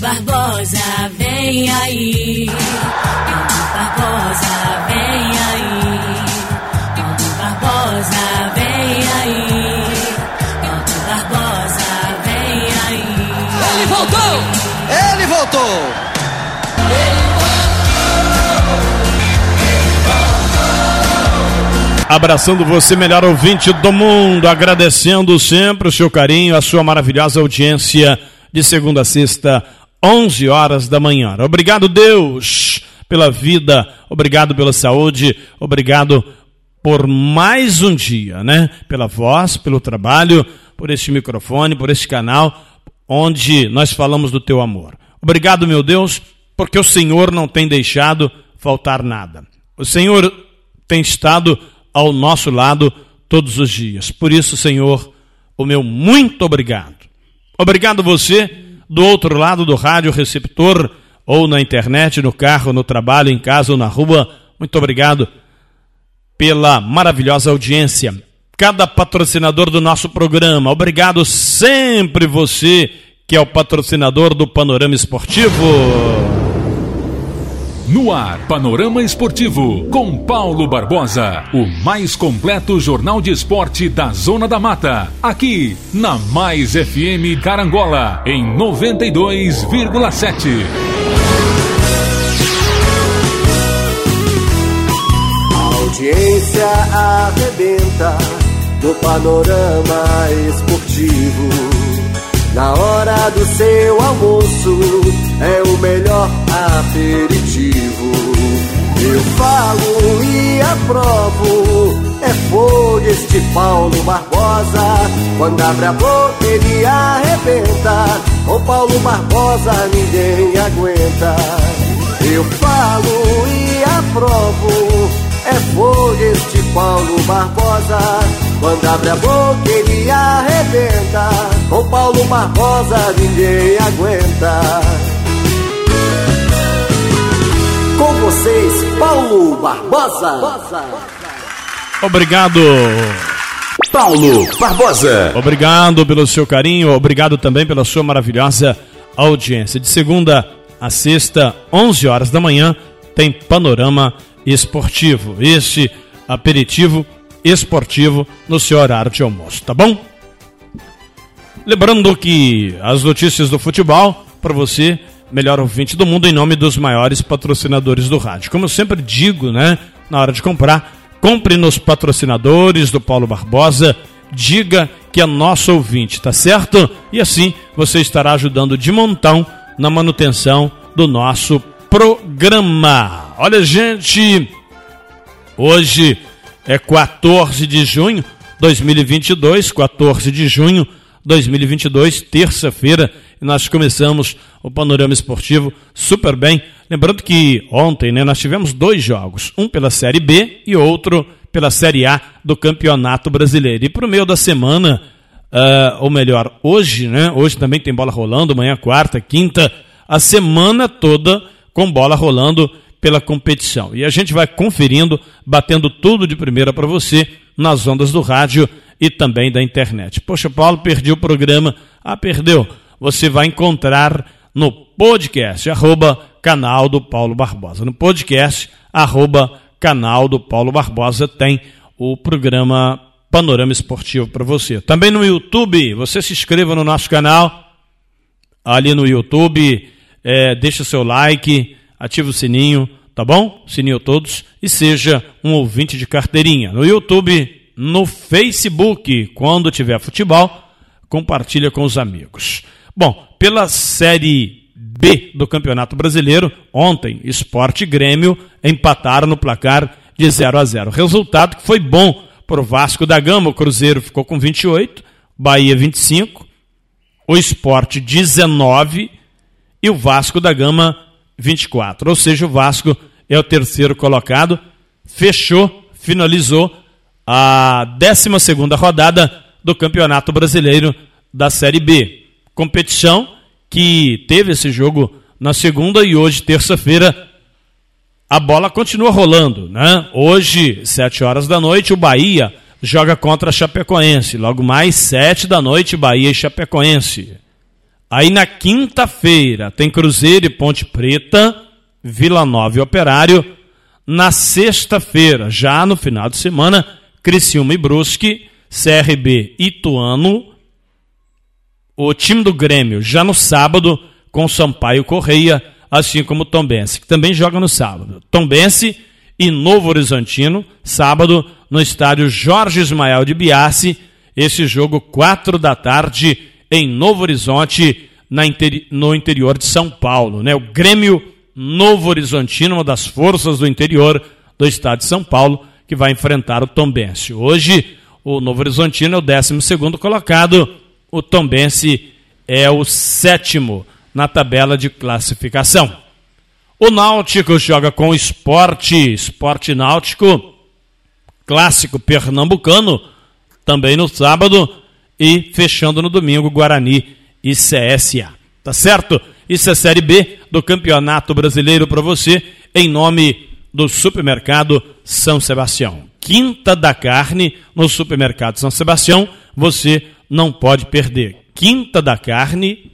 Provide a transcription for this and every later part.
Barbosa, vem aí. Aldo Barbosa, vem aí. Aldo Barbosa, vem aí. Aldo Barbosa, vem aí. Ele voltou! Ele voltou! Abraçando você, melhor ouvinte do mundo, agradecendo sempre o seu carinho, a sua maravilhosa audiência de segunda a sexta, 11 horas da manhã. Obrigado, Deus, pela vida, obrigado pela saúde, obrigado por mais um dia, né? Pela voz, pelo trabalho, por este microfone, por este canal, onde nós falamos do teu amor. Obrigado, meu Deus, porque o Senhor não tem deixado faltar nada. O Senhor tem estado ao nosso lado todos os dias. Por isso, Senhor, o meu muito obrigado. Obrigado você do outro lado do rádio receptor ou na internet, no carro, no trabalho, em casa ou na rua. Muito obrigado pela maravilhosa audiência. Cada patrocinador do nosso programa. Obrigado sempre você que é o patrocinador do Panorama Esportivo. No ar, Panorama Esportivo, com Paulo Barbosa. O mais completo jornal de esporte da Zona da Mata. Aqui, na Mais FM Carangola, em 92,7. A audiência arrebenta no Panorama Esportivo. Na hora do seu almoço é o melhor aperitivo. Eu falo e aprovo, é fogo este Paulo Barbosa. Quando abre a boca ele arrebenta, com Paulo Barbosa ninguém aguenta. Eu falo e aprovo, é fogo este Paulo Barbosa. Quando abre a boca ele arrebenta Com Paulo Barbosa ninguém aguenta vocês, Paulo Barbosa. Obrigado. Paulo Barbosa. Obrigado pelo seu carinho Obrigado também pela sua maravilhosa audiência. De segunda a sexta, 11 horas da manhã Tem Panorama Esportivo. Este aperitivo esportivo no seu horário de almoço, tá bom? Lembrando que as notícias do futebol, para você, melhor ouvinte do mundo, em nome dos maiores patrocinadores do rádio. Como eu sempre digo, né, na hora de comprar, compre nos patrocinadores do Paulo Barbosa, diga que é nosso ouvinte, tá certo? E assim você estará ajudando de montão na manutenção do nosso programa. Olha, gente, hoje é 14 de junho 2022, 14 de junho 2022, terça-feira, e nós começamos o panorama esportivo super bem. Lembrando que ontem né, nós tivemos dois jogos, um pela Série B e outro pela Série A do Campeonato Brasileiro. E para o meio da semana, uh, ou melhor, hoje, né? Hoje também tem bola rolando, amanhã, quarta, quinta, a semana toda com bola rolando pela competição. E a gente vai conferindo, batendo tudo de primeira para você nas ondas do rádio e também da internet. Poxa, Paulo, perdi o programa. Ah, perdeu. Você vai encontrar no podcast, arroba canal do Paulo Barbosa. No podcast, arroba canal do Paulo Barbosa, tem o programa Panorama Esportivo para você. Também no YouTube, você se inscreva no nosso canal, ali no YouTube, é, deixa seu like, ative o sininho, tá bom? Sininho todos e seja um ouvinte de carteirinha. No YouTube, no Facebook, quando tiver futebol, compartilha com os amigos. Bom, pela Série B do Campeonato Brasileiro, ontem, Esporte e Grêmio empataram no placar de 0 a 0. Resultado que foi bom para o Vasco da Gama. O Cruzeiro ficou com 28, Bahia 25, o Esporte 19 e o Vasco da Gama 24. Ou seja, o Vasco é o terceiro colocado, fechou, finalizou a 12 rodada do Campeonato Brasileiro da Série B. Competição que teve esse jogo na segunda e hoje, terça-feira, a bola continua rolando, né? Hoje, 7 horas da noite, o Bahia joga contra a Chapecoense. Logo mais, 7 da noite, Bahia e Chapecoense. Aí na quinta-feira tem Cruzeiro e Ponte Preta, Vila Nova e Operário. Na sexta-feira, já no final de semana, Criciúma e Brusque, CRB Ituano. O time do Grêmio já no sábado com Sampaio Correia, assim como Tombense, que também joga no sábado. Tombense e Novo Horizontino, sábado no estádio Jorge Ismael de Biassi, esse jogo quatro da tarde em Novo Horizonte, interi no interior de São Paulo. Né? O Grêmio Novo Horizontino, uma das forças do interior do estado de São Paulo, que vai enfrentar o Tombense. Hoje, o Novo Horizontino é o 12 colocado, o Tombense é o sétimo na tabela de classificação. O Náutico joga com o esporte, esporte náutico, clássico pernambucano, também no sábado, e fechando no domingo, Guarani e CSA. Tá certo? Isso é Série B do Campeonato Brasileiro para você, em nome do Supermercado São Sebastião. Quinta da carne no Supermercado São Sebastião, você não pode perder. Quinta da carne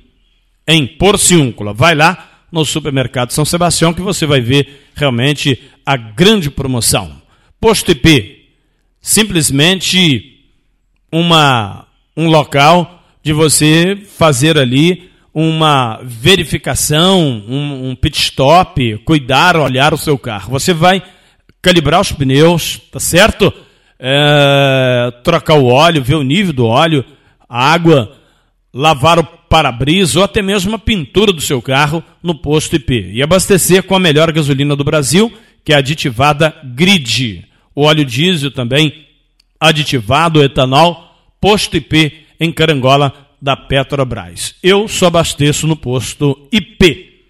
em Porciúncula. Vai lá no Supermercado São Sebastião que você vai ver realmente a grande promoção. Posto IP, simplesmente uma, um local de você fazer ali uma verificação, um, um pit stop, cuidar, olhar o seu carro. Você vai calibrar os pneus, tá certo? É, trocar o óleo, ver o nível do óleo, a água, lavar o para-brisa ou até mesmo a pintura do seu carro no posto IP. E abastecer com a melhor gasolina do Brasil, que é aditivada Grid. O óleo diesel também aditivado, etanol, posto IP em Carangola, da Petrobras. Eu só abasteço no posto IP,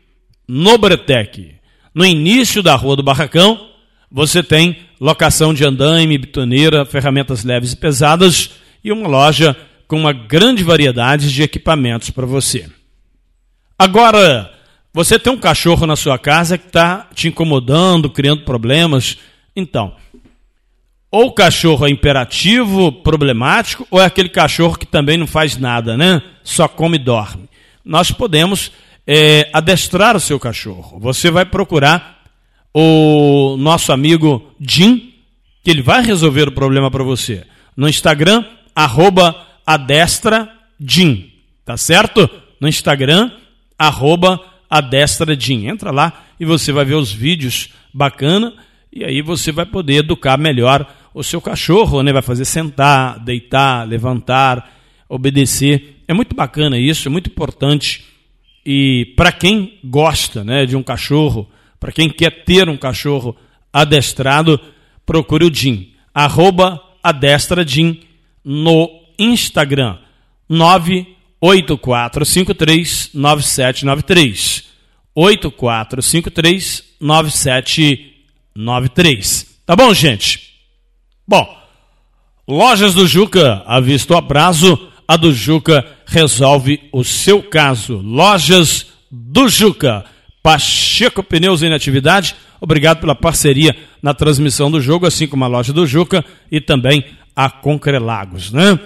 no Bretec. No início da Rua do Barracão, você tem locação de andaime, bitoneira, ferramentas leves e pesadas e uma loja com uma grande variedade de equipamentos para você. Agora, você tem um cachorro na sua casa que está te incomodando, criando problemas. Então, ou o cachorro é imperativo, problemático, ou é aquele cachorro que também não faz nada, né? Só come e dorme. Nós podemos é, adestrar o seu cachorro. Você vai procurar o nosso amigo Jim, que ele vai resolver o problema para você. No Instagram, arroba tá certo? No Instagram, arroba Entra lá e você vai ver os vídeos bacana e aí você vai poder educar melhor o seu cachorro, né? Vai fazer sentar, deitar, levantar, obedecer. É muito bacana isso, é muito importante. E para quem gosta, né, de um cachorro, para quem quer ter um cachorro adestrado, procure o Jim. Arroba adestra Jim no Instagram. 98453 9793. 8453 9793. 93. Tá bom, gente? Bom, Lojas do Juca, a visto a prazo, a do Juca resolve o seu caso. Lojas do Juca. Pacheco Pneus em atividade. Obrigado pela parceria na transmissão do jogo, assim como a loja do Juca e também a Concrelagos, né?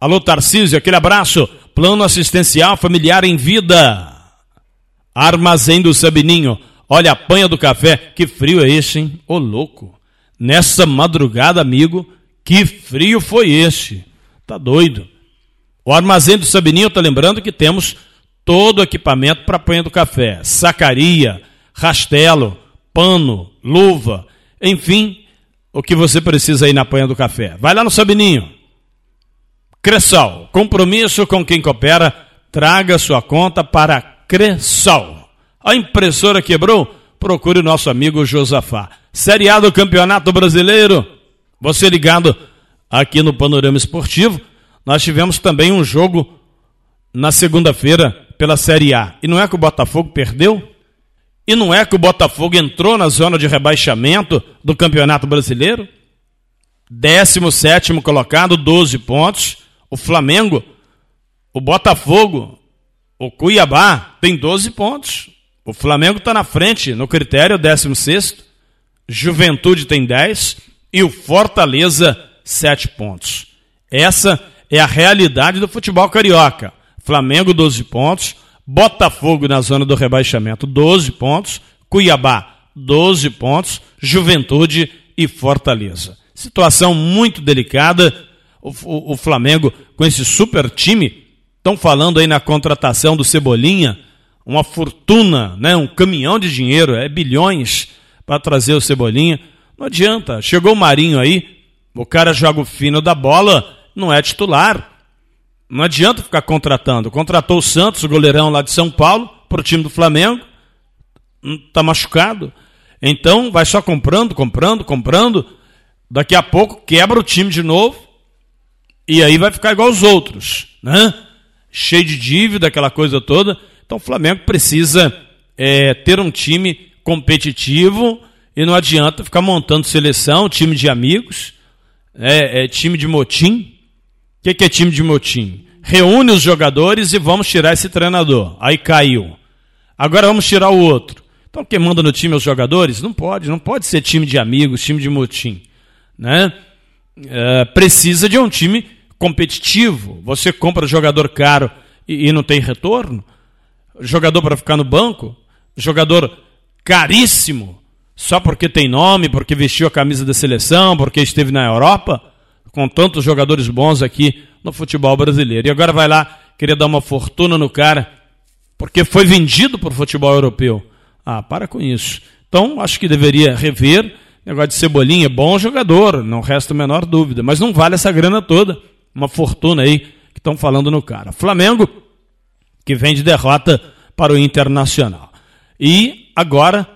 Alô, Tarcísio, aquele abraço. Plano assistencial familiar em vida. Armazém do Sabininho. Olha, a panha do café, que frio é esse, hein? Ô louco. Nessa madrugada, amigo, que frio foi esse? Tá doido. O armazém do Sabininho tá lembrando que temos todo o equipamento para panha do café: sacaria, rastelo, pano, luva, enfim, o que você precisa aí na panha do café. Vai lá no Sabininho. Cressol, compromisso com quem coopera, traga sua conta para Cressol. A impressora quebrou? Procure o nosso amigo Josafá. Série A do Campeonato Brasileiro. Você ligado aqui no Panorama Esportivo. Nós tivemos também um jogo na segunda-feira pela Série A. E não é que o Botafogo perdeu? E não é que o Botafogo entrou na zona de rebaixamento do Campeonato Brasileiro? 17 colocado, 12 pontos. O Flamengo, o Botafogo, o Cuiabá tem 12 pontos. O Flamengo está na frente no critério 16, Juventude tem 10 e o Fortaleza 7 pontos. Essa é a realidade do futebol carioca. Flamengo 12 pontos, Botafogo na zona do rebaixamento 12 pontos, Cuiabá 12 pontos, Juventude e Fortaleza. Situação muito delicada. O, o, Flamengo com esse super time, estão falando aí na contratação do Cebolinha, uma fortuna, né? um caminhão de dinheiro, é bilhões para trazer o Cebolinha. Não adianta. Chegou o Marinho aí, o cara joga o fino da bola, não é titular. Não adianta ficar contratando. Contratou o Santos, o goleirão lá de São Paulo, para o time do Flamengo. Está machucado. Então vai só comprando, comprando, comprando. Daqui a pouco quebra o time de novo. E aí vai ficar igual os outros. Né? Cheio de dívida, aquela coisa toda. Então o Flamengo precisa é, ter um time competitivo e não adianta ficar montando seleção, time de amigos, é, é time de motim. O que, que é time de motim? Reúne os jogadores e vamos tirar esse treinador. Aí caiu. Agora vamos tirar o outro. Então quem manda no time é os jogadores? Não pode, não pode ser time de amigos, time de motim. Né? É, precisa de um time competitivo. Você compra jogador caro e, e não tem retorno? Jogador para ficar no banco? Jogador caríssimo, só porque tem nome, porque vestiu a camisa da seleção, porque esteve na Europa, com tantos jogadores bons aqui no futebol brasileiro. E agora vai lá querer dar uma fortuna no cara, porque foi vendido para o futebol europeu. Ah, para com isso. Então, acho que deveria rever. Negócio de Cebolinha, bom jogador, não resta a menor dúvida, mas não vale essa grana toda. Uma fortuna aí que estão falando no cara. Flamengo, que vem de derrota para o Internacional. E agora,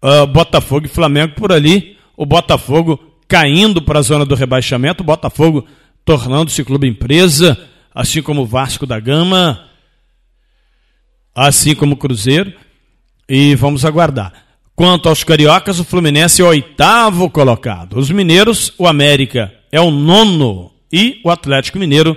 uh, Botafogo e Flamengo por ali. O Botafogo caindo para a zona do rebaixamento, o Botafogo tornando-se clube empresa, assim como o Vasco da Gama, assim como o Cruzeiro e vamos aguardar. Quanto aos cariocas, o Fluminense é o oitavo colocado. Os mineiros, o América é o nono e o Atlético Mineiro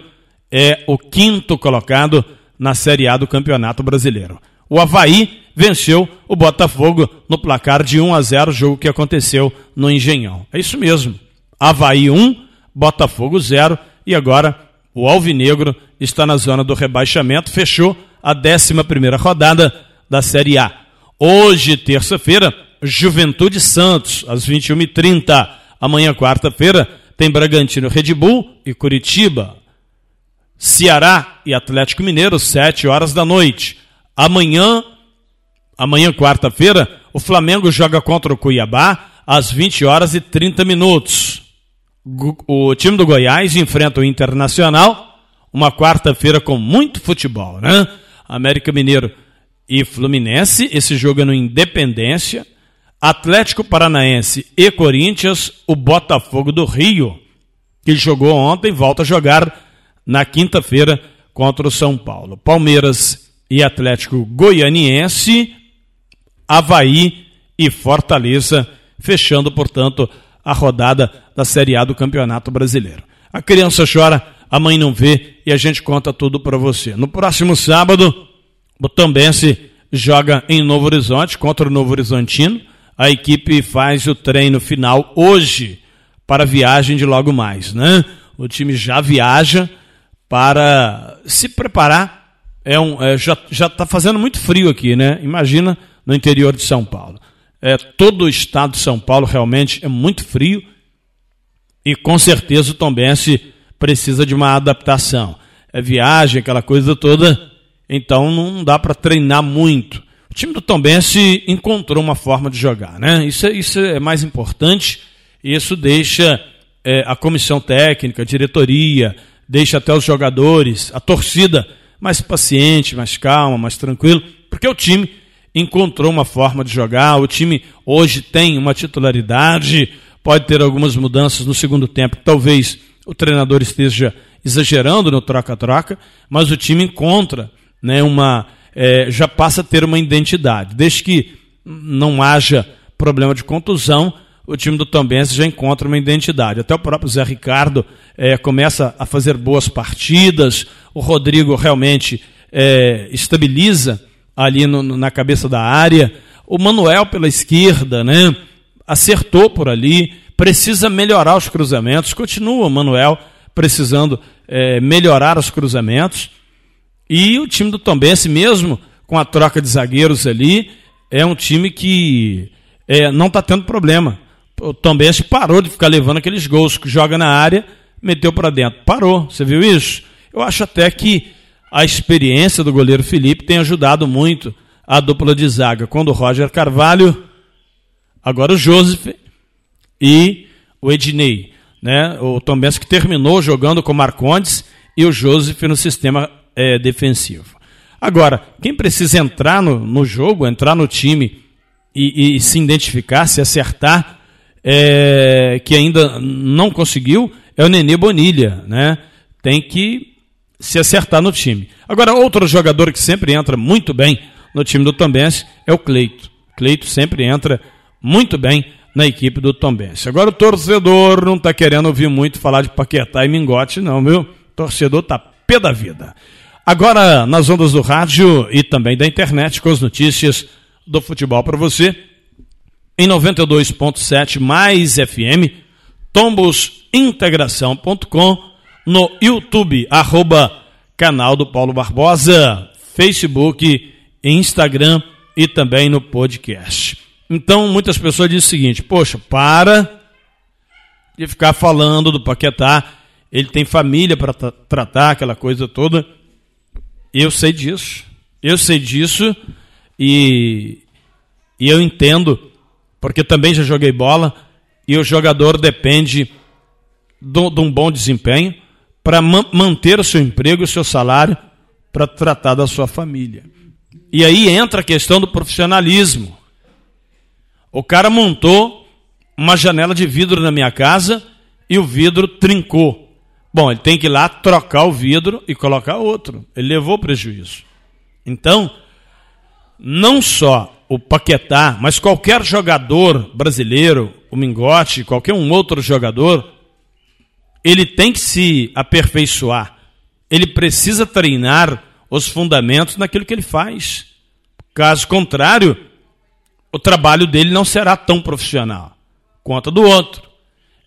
é o quinto colocado na Série A do Campeonato Brasileiro. O Havaí venceu o Botafogo no placar de 1 a 0, jogo que aconteceu no Engenhão. É isso mesmo. Havaí 1, Botafogo 0 e agora o Alvinegro está na zona do rebaixamento, fechou a 11 primeira rodada da Série A. Hoje, terça-feira, Juventude Santos, às 21h30. Amanhã, quarta-feira, tem Bragantino Red Bull e Curitiba. Ceará e Atlético Mineiro, 7 horas da noite. Amanhã, amanhã, quarta-feira, o Flamengo joga contra o Cuiabá às 20 horas e 30 minutos. O time do Goiás enfrenta o Internacional, uma quarta-feira com muito futebol, né? América Mineiro e Fluminense, esse jogo é no Independência, Atlético Paranaense e Corinthians, o Botafogo do Rio, que jogou ontem, volta a jogar na quinta-feira contra o São Paulo. Palmeiras e Atlético Goianiense, Havaí e Fortaleza, fechando, portanto, a rodada da Série A do Campeonato Brasileiro. A criança chora, a mãe não vê e a gente conta tudo para você. No próximo sábado, o Tombense joga em Novo Horizonte contra o Novo Horizontino. A equipe faz o treino final hoje para a viagem de logo mais, né? O time já viaja para se preparar. É um, é, já está fazendo muito frio aqui, né? Imagina no interior de São Paulo. É, todo o estado de São Paulo realmente é muito frio e com certeza o Tombense precisa de uma adaptação. É viagem, aquela coisa toda então não dá para treinar muito. Time do Tombense encontrou uma forma de jogar, né? Isso é, isso é mais importante. Isso deixa é, a comissão técnica, a diretoria, deixa até os jogadores, a torcida mais paciente, mais calma, mais tranquilo, porque o time encontrou uma forma de jogar. O time hoje tem uma titularidade, pode ter algumas mudanças no segundo tempo. Talvez o treinador esteja exagerando no troca-troca, mas o time encontra né, uma, é, já passa a ter uma identidade. Desde que não haja problema de contusão, o time do Tombense já encontra uma identidade. Até o próprio Zé Ricardo é, começa a fazer boas partidas, o Rodrigo realmente é, estabiliza ali no, na cabeça da área, o Manuel pela esquerda, né, acertou por ali, precisa melhorar os cruzamentos, continua o Manuel precisando é, melhorar os cruzamentos, E o time do Tombense, mesmo com a troca de zagueiros ali, é um time que é, não está tendo problema. O Tombense parou de ficar levando aqueles gols que joga na área, meteu para dentro. Parou, você viu isso? Eu acho até que a experiência do goleiro Felipe tem ajudado muito a dupla de zaga. Quando o Roger Carvalho, agora o Joseph e o Ednei. Né? O Tombense que terminou jogando com o Marcondes e o Joseph no sistema é, defensivo. Agora, quem precisa entrar no, no jogo, entrar no time e, e se identificar, se acertar, é, que ainda não conseguiu, é o Nenê Bonilha. Né? Tem que se acertar no time. Agora, outro jogador que sempre entra muito bem no time do Tombense é o Cleito. Cleito sempre entra muito bem na equipe do Tombense. Agora o torcedor não está querendo ouvir muito falar de Paquetá e Mingote, não, viu? O torcedor tá pé da vida. Agora, nas ondas do rádio e também da internet, com as notícias do futebol para você, em 92.7 mais FM, tombosintegração.com, no YouTube, arroba canal do Paulo Barbosa, Facebook, Instagram e também no podcast. Então, muitas pessoas dizem o seguinte: poxa, para de ficar falando do Paquetá, ele tem família para tra tratar, aquela coisa toda. Eu sei disso, eu sei disso e, e eu entendo, porque também já joguei bola e o jogador depende de um bom desempenho para ma manter o seu emprego o seu salário para tratar da sua família. E aí entra a questão do profissionalismo. O cara montou uma janela de vidro na minha casa e o vidro trincou. Bom, ele tem que ir lá trocar o vidro e colocar outro. Ele levou prejuízo. Então, não só o Paquetá, mas qualquer jogador brasileiro, o Mingote, qualquer um outro jogador, ele tem que se aperfeiçoar. Ele precisa treinar os fundamentos naquilo que ele faz. Caso contrário, o trabalho dele não será tão profissional quanto do outro.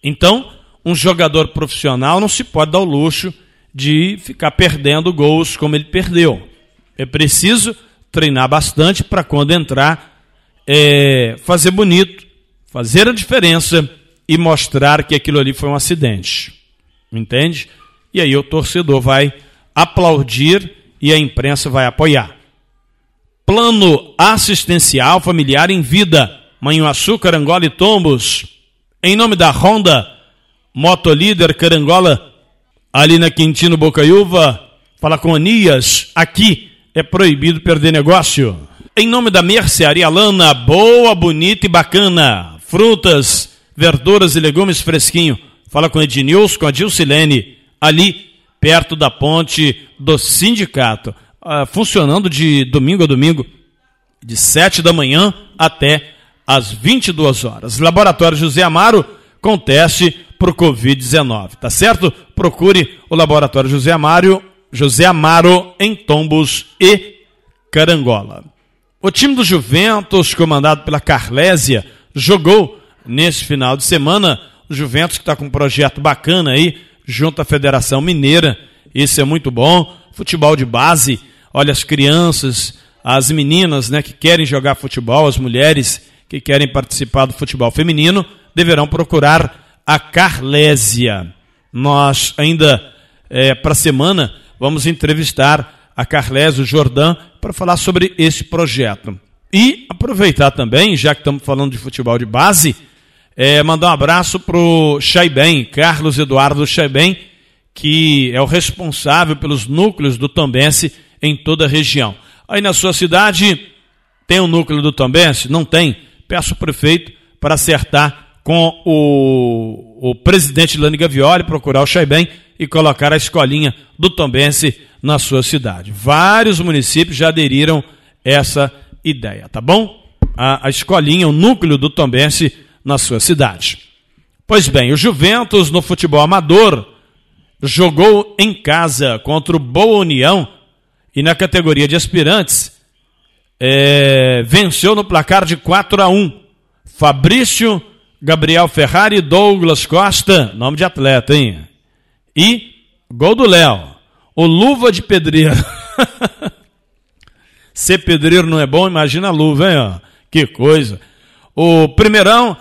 Então, um jogador profissional não se pode dar o luxo de ficar perdendo gols como ele perdeu. É preciso treinar bastante para quando entrar, é, fazer bonito, fazer a diferença e mostrar que aquilo ali foi um acidente. Entende? E aí o torcedor vai aplaudir e a imprensa vai apoiar. Plano assistencial familiar em vida. Manhuaçu, Carangola e Tombos. Em nome da Honda, Motolíder Carangola, ali na Quintino Bocaiúva, fala com Anias, aqui é proibido perder negócio. Em nome da Mercearia Lana, boa, bonita e bacana. Frutas, verduras e legumes fresquinho. Fala com Ednilson, com a Dilcilene, ali perto da ponte do sindicato uh, funcionando de domingo a domingo, de 7 da manhã até às 22 horas. Laboratório José Amaro com teste para o Covid-19, tá certo? Procure o Laboratório José Amaro, José Amaro em Tombos e Carangola. O time do Juventus, comandado pela Carlésia, jogou nesse final de semana. O Juventus que está com um projeto bacana aí, junto à Federação Mineira. Isso é muito bom. Futebol de base Olha, as crianças, as meninas né, que querem jogar futebol, as mulheres que querem participar do futebol feminino, deverão procurar a Carlésia. Nós ainda, é, para a semana, vamos entrevistar a Carlésia, Jordão, para falar sobre esse projeto. E aproveitar também, já que estamos falando de futebol de base, é, mandar um abraço para o Chaibem, Carlos Eduardo Chaibem, que é o responsável pelos núcleos do Tambense em toda a região. Aí na sua cidade tem o um núcleo do Tombense? Não tem. Peço ao prefeito para acertar com o, o presidente Lani Gavioli, procurar o Chaibem e colocar a escolinha do Tombense na sua cidade. Vários municípios já aderiram essa ideia, tá bom? A, a escolinha, o núcleo do Tombense na sua cidade. Pois bem, o Juventus no futebol amador jogou em casa contra o Boa União e na categoria de aspirantes, é, venceu no placar de 4 a 1. Fabrício, Gabriel Ferrari Douglas Costa, nome de atleta, hein? E gol do Léo. O Luva de Pedreiro. Ser pedreiro não é bom, imagina a luva, hein? Que coisa. O primeirão,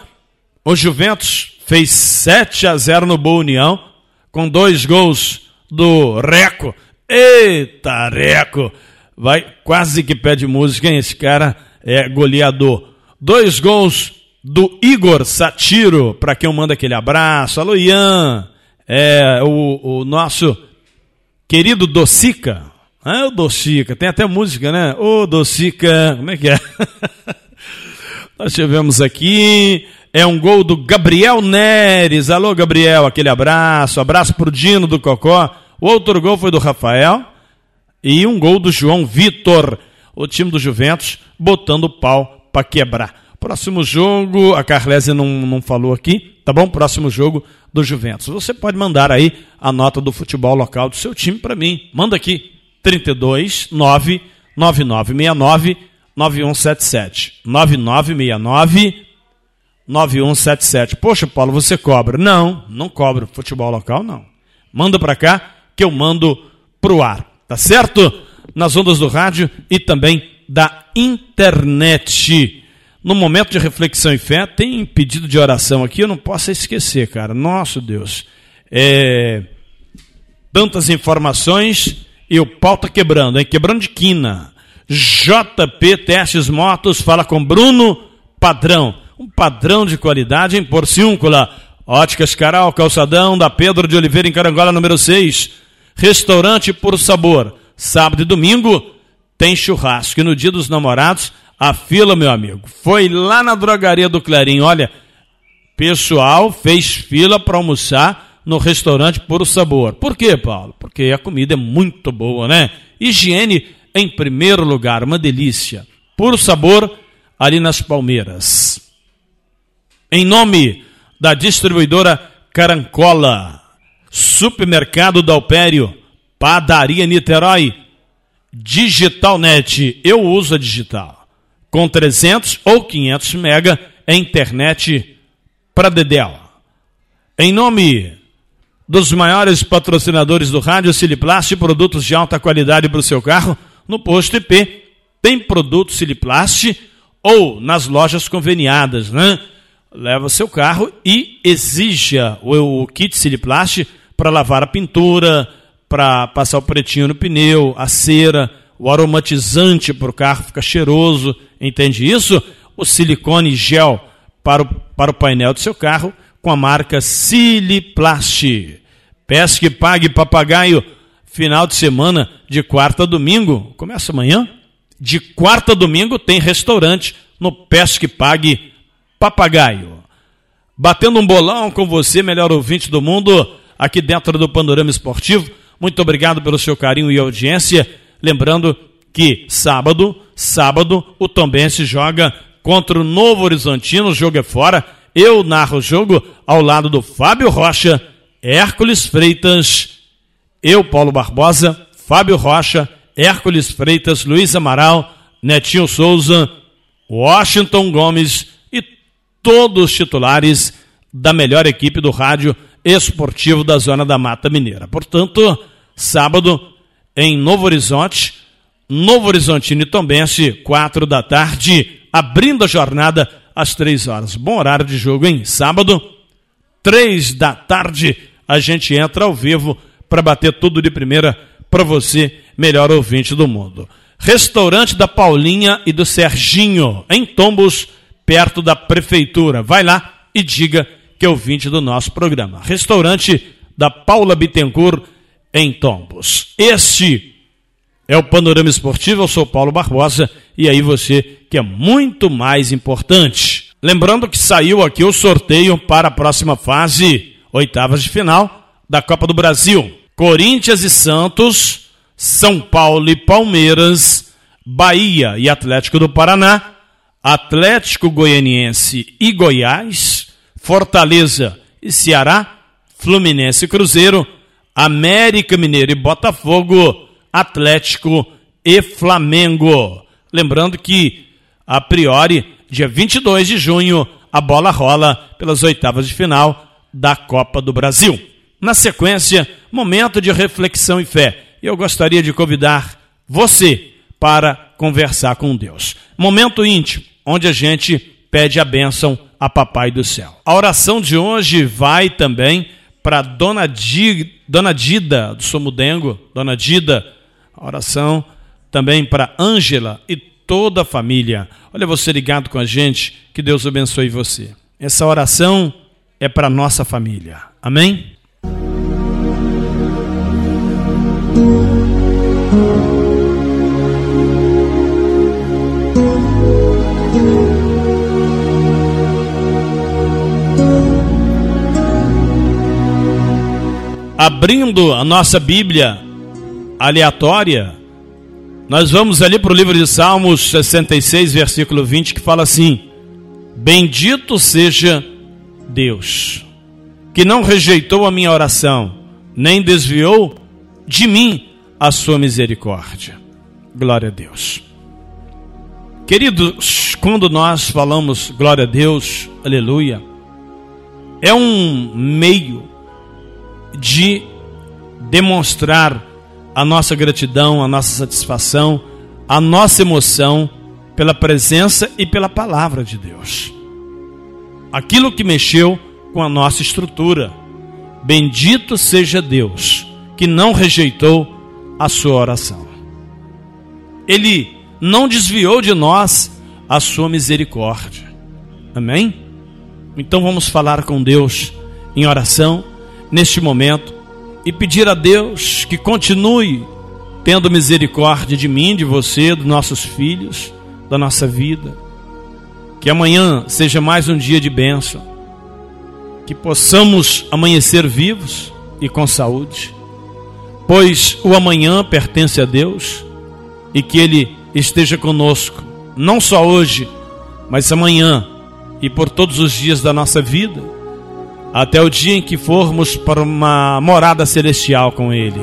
o Juventus fez 7 a 0 no Boa União, com dois gols do Reco. Eita, Reco! Vai quase que pede música, hein? Esse cara é goleador. Dois gols do Igor Satiro, para quem eu mando aquele abraço. Alô, Ian. É, o, o nosso querido Docica. Ah, o Docica. Tem até música, né? Ô, Docica. Como é que é? Nós tivemos aqui. É um gol do Gabriel Neres. Alô, Gabriel, aquele abraço. Abraço pro Dino do Cocó. O outro gol foi do Rafael. E um gol do João Vitor. O time do Juventus botando o pau para quebrar. Próximo jogo, a Carlésia não, não falou aqui, tá bom? Próximo jogo do Juventus. Você pode mandar aí a nota do futebol local do seu time para mim. Manda aqui, 32 9 9969 9177. 9969 9177. Poxa, Paulo, você cobra? Não, não cobro futebol local, não. Manda para cá que eu mando pro ar, tá certo? Nas ondas do rádio e também da internet no momento de reflexão e fé, tem pedido de oração aqui, eu não posso esquecer, cara. Nosso Deus. É... Tantas informações e o pau tá quebrando, hein? Quebrando de quina. JP Testes Motos fala com Bruno Padrão. Um padrão de qualidade em Porciúncula. Óticas Caral, calçadão da Pedro de Oliveira em Carangola, número 6. Restaurante por sabor. Sábado e domingo tem churrasco. E no dia dos namorados, a fila, meu amigo, foi lá na drogaria do Clarim. Olha, pessoal fez fila para almoçar no restaurante Puro Sabor. Por quê, Paulo? Porque a comida é muito boa, né? Higiene em primeiro lugar, uma delícia. Puro Sabor ali nas Palmeiras. Em nome da distribuidora Carancola, Supermercado Dalpério, Padaria Niterói, Digitalnet, eu uso a digital com 300 ou 500 mega é internet para Dedel. Em nome dos maiores patrocinadores do rádio Siliplast, produtos de alta qualidade para o seu carro, no posto IP tem produto Siliplast ou nas lojas conveniadas, né? Leva seu carro e exija o, o kit Siliplast para lavar a pintura, para passar o pretinho no pneu, a cera, o aromatizante para o carro fica cheiroso, entende isso? O silicone gel para o, para o painel do seu carro com a marca Siliplast. Pesque Pague Papagaio, final de semana de quarta a domingo, começa amanhã? De quarta a domingo tem restaurante no Pesque Pague Papagaio. Batendo um bolão com você, melhor ouvinte do mundo, aqui dentro do Panorama Esportivo. Muito obrigado pelo seu carinho e audiência. Lembrando que sábado, sábado, o Tombense joga contra o Novo Horizontino, o jogo é fora. Eu narro o jogo ao lado do Fábio Rocha, Hércules Freitas, eu, Paulo Barbosa, Fábio Rocha, Hércules Freitas, Luiz Amaral, Netinho Souza, Washington Gomes e todos os titulares da melhor equipe do rádio esportivo da Zona da Mata Mineira. Portanto, sábado, em Novo Horizonte, Novo Horizontino e Tombense, quatro da tarde, abrindo a jornada às três horas. Bom horário de jogo, hein? Sábado, três da tarde, a gente entra ao vivo para bater tudo de primeira para você, melhor ouvinte do mundo. Restaurante da Paulinha e do Serginho, em Tombos, perto da prefeitura. Vai lá e diga que é ouvinte do nosso programa. Restaurante da Paula Bittencourt, em Tombos. Este é o Panorama Esportivo, eu sou Paulo Barbosa e aí você que é muito mais importante. Lembrando que saiu aqui o sorteio para a próxima fase, oitavas de final da Copa do Brasil. Corinthians e Santos, São Paulo e Palmeiras, Bahia e Atlético do Paraná, Atlético Goianiense e Goiás, Fortaleza e Ceará, Fluminense e Cruzeiro, América Mineiro e Botafogo, Atlético e Flamengo. Lembrando que, a priori, dia 22 de junho, a bola rola pelas oitavas de final da Copa do Brasil. Na sequência, momento de reflexão e fé. Eu gostaria de convidar você para conversar com Deus. Momento íntimo, onde a gente pede a bênção a Papai do Céu. A oração de hoje vai também para Dona, Di, Dona Dida do Somudengo, Dona Dida, oração também para Ângela e toda a família. Olha você ligado com a gente, que Deus abençoe você. Essa oração é para nossa família. Amém? Abrindo a nossa Bíblia aleatória, nós vamos ali para o livro de Salmos 66, versículo 20, que fala assim: Bendito seja Deus, que não rejeitou a minha oração, nem desviou de mim a sua misericórdia. Glória a Deus. Queridos, quando nós falamos glória a Deus, aleluia, é um meio de demonstrar a nossa gratidão, a nossa satisfação, a nossa emoção pela presença e pela palavra de Deus. Aquilo que mexeu com a nossa estrutura. Bendito seja Deus que não rejeitou a sua oração. Ele não desviou de nós a sua misericórdia. Amém? Então vamos falar com Deus em oração neste momento e pedir a Deus que continue tendo misericórdia de mim, de você, dos nossos filhos, da nossa vida. Que amanhã seja mais um dia de bênção. Que possamos amanhecer vivos e com saúde. Pois o amanhã pertence a Deus e que Ele esteja conosco, não só hoje, mas amanhã e por todos os dias da nossa vida até o dia em que formos para uma morada celestial com Ele.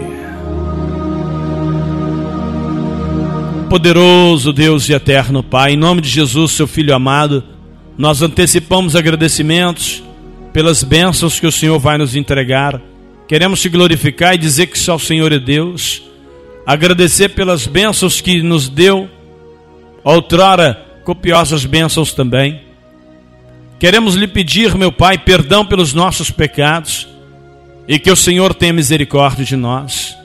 Poderoso Deus e eterno Pai, em nome de Jesus, seu Filho amado, nós antecipamos agradecimentos pelas bênçãos que o Senhor vai nos entregar. Queremos te glorificar e dizer que só o Senhor é Deus. Agradecer pelas bênçãos que nos deu, outrora copiosas bênçãos também Queremos lhe pedir, meu Pai, perdão pelos nossos pecados e que o Senhor tenha misericórdia de nós.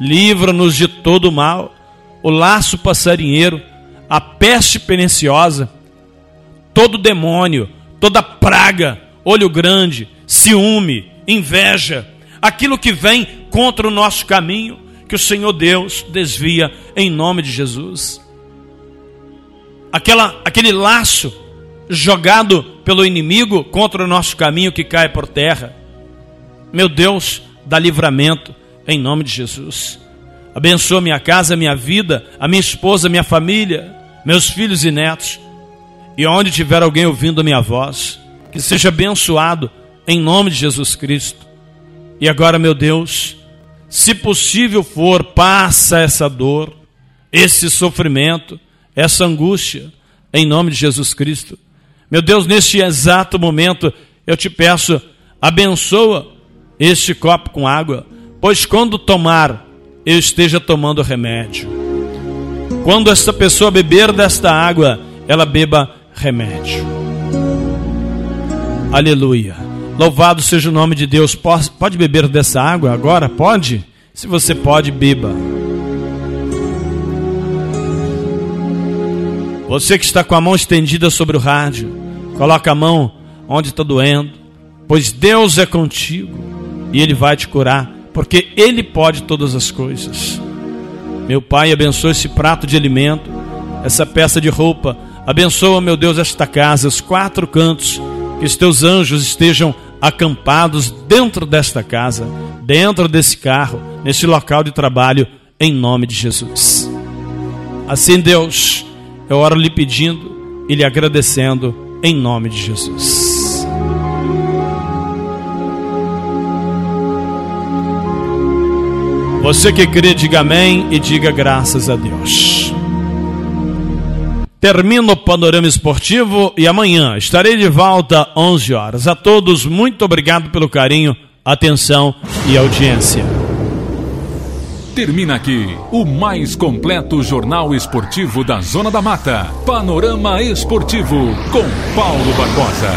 Livra-nos de todo o mal, o laço passarinheiro, a peste perniciosa, todo demônio, toda praga, olho grande, ciúme, inveja, aquilo que vem contra o nosso caminho, que o Senhor Deus desvia em nome de Jesus. Aquela, aquele laço jogado pelo inimigo contra o nosso caminho que cai por terra. Meu Deus, dá livramento em nome de Jesus. Abençoa minha casa, minha vida, a minha esposa, minha família, meus filhos e netos. E onde tiver alguém ouvindo a minha voz, que seja abençoado em nome de Jesus Cristo. E agora, meu Deus, se possível for, passa essa dor, esse sofrimento, essa angústia, em nome de Jesus Cristo. Meu Deus, neste exato momento, eu te peço, abençoa este copo com água, pois quando tomar, eu esteja tomando remédio. Quando esta pessoa beber desta água, ela beba remédio. Aleluia. Louvado seja o nome de Deus. Pode beber dessa água agora? Pode? Se você pode, beba. Você que está com a mão estendida sobre o rádio, coloca a mão onde está doendo, pois Deus é contigo e Ele vai te curar, porque Ele pode todas as coisas. Meu Pai, abençoa esse prato de alimento, essa peça de roupa, abençoa, meu Deus, esta casa, os quatro cantos, que os teus anjos estejam acampados dentro desta casa, dentro desse carro, nesse local de trabalho, em nome de Jesus. Assim, Deus eu oro lhe pedindo e lhe agradecendo em nome de Jesus. Você que crê, diga amém e diga graças a Deus. Termino o panorama esportivo e amanhã estarei de volta 11 horas. A todos, muito obrigado pelo carinho, atenção e audiência. Termina aqui o mais completo jornal esportivo da Zona da Mata. Panorama Esportivo com Paulo Barbosa.